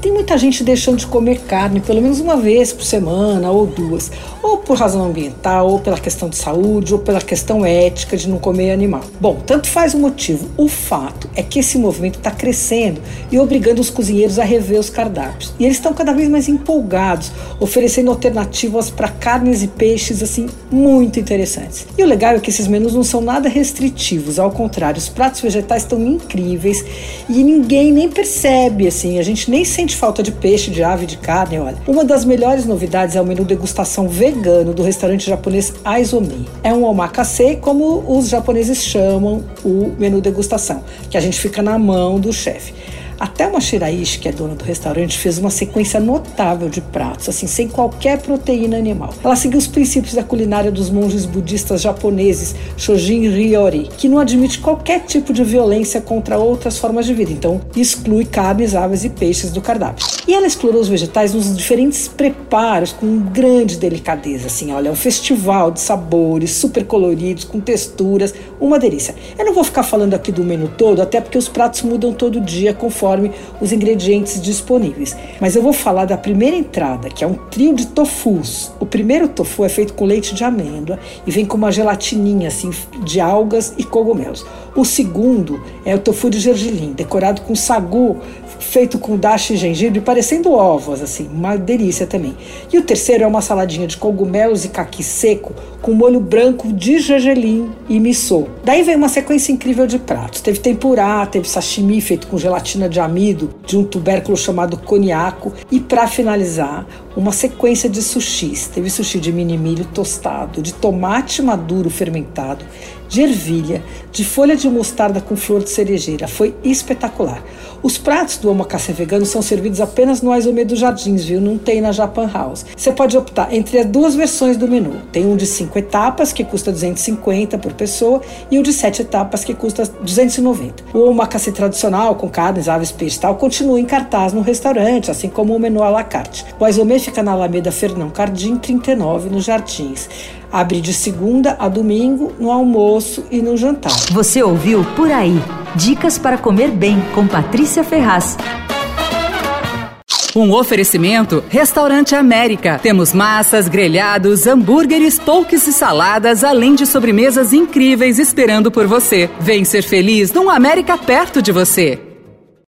Tem muita gente deixando de comer carne pelo menos uma vez por semana ou duas, ou por razão ambiental, ou pela questão de saúde, ou pela questão ética de não comer animal. Bom, tanto faz o motivo. O fato é que esse movimento está crescendo e obrigando os cozinheiros a rever os cardápios. E eles estão cada vez mais empolgados, oferecendo alternativas para carnes e peixes assim muito interessantes. E o legal é que esses menus não são nada restritivos, ao contrário, os pratos vegetais estão incríveis e ninguém nem percebe assim, a gente nem sente falta de peixe, de ave, de carne, olha. Uma das melhores novidades é o menu degustação vegano do restaurante japonês Aizomi. É um omakase, como os japoneses chamam o menu degustação, que a gente fica na mão do chefe. Até uma Shiraishi, que é dona do restaurante, fez uma sequência notável de pratos, assim, sem qualquer proteína animal. Ela seguiu os princípios da culinária dos monges budistas japoneses Shojin Ryori, que não admite qualquer tipo de violência contra outras formas de vida, então exclui carnes, aves e peixes do cardápio. E ela explorou os vegetais nos diferentes preparos com grande delicadeza, assim, olha, é um festival de sabores super coloridos, com texturas, uma delícia. Eu não vou ficar falando aqui do menu todo, até porque os pratos mudam todo dia conforme conforme os ingredientes disponíveis. Mas eu vou falar da primeira entrada, que é um trio de tofus. O primeiro tofu é feito com leite de amêndoa e vem com uma gelatininha assim de algas e cogumelos. O segundo é o tofu de gergelim, decorado com sagu feito com dashi e gengibre, parecendo ovos, assim, uma delícia também. E o terceiro é uma saladinha de cogumelos e caqui seco com molho branco de gergelim e miso. Daí vem uma sequência incrível de pratos. Teve tempurá, teve sashimi feito com gelatina de amido de um tubérculo chamado coniaco e para finalizar, uma sequência de sushis. Teve sushi de mini milho tostado, de tomate maduro fermentado, de ervilha, de folha de mostarda com flor de cerejeira. Foi espetacular. Os pratos do omakase vegano são servidos apenas no Aizome dos Jardins, viu? Não tem na Japan House. Você pode optar entre as duas versões do menu. Tem um de cinco etapas, que custa 250 por pessoa, e um de sete etapas, que custa 290. O omakase tradicional, com carnes, aves, peixes e tal, continua em cartaz no restaurante, assim como o menu à la carte. O Aizome fica na Alameda Fernão Cardim, 39, nos Jardins. Abre de segunda a domingo, no almoço e no jantar. Você ouviu Por Aí. Dicas para comer bem com Patrícia Ferraz. Um oferecimento Restaurante América. Temos massas, grelhados, hambúrgueres, polques e saladas, além de sobremesas incríveis esperando por você. Vem ser feliz num América perto de você.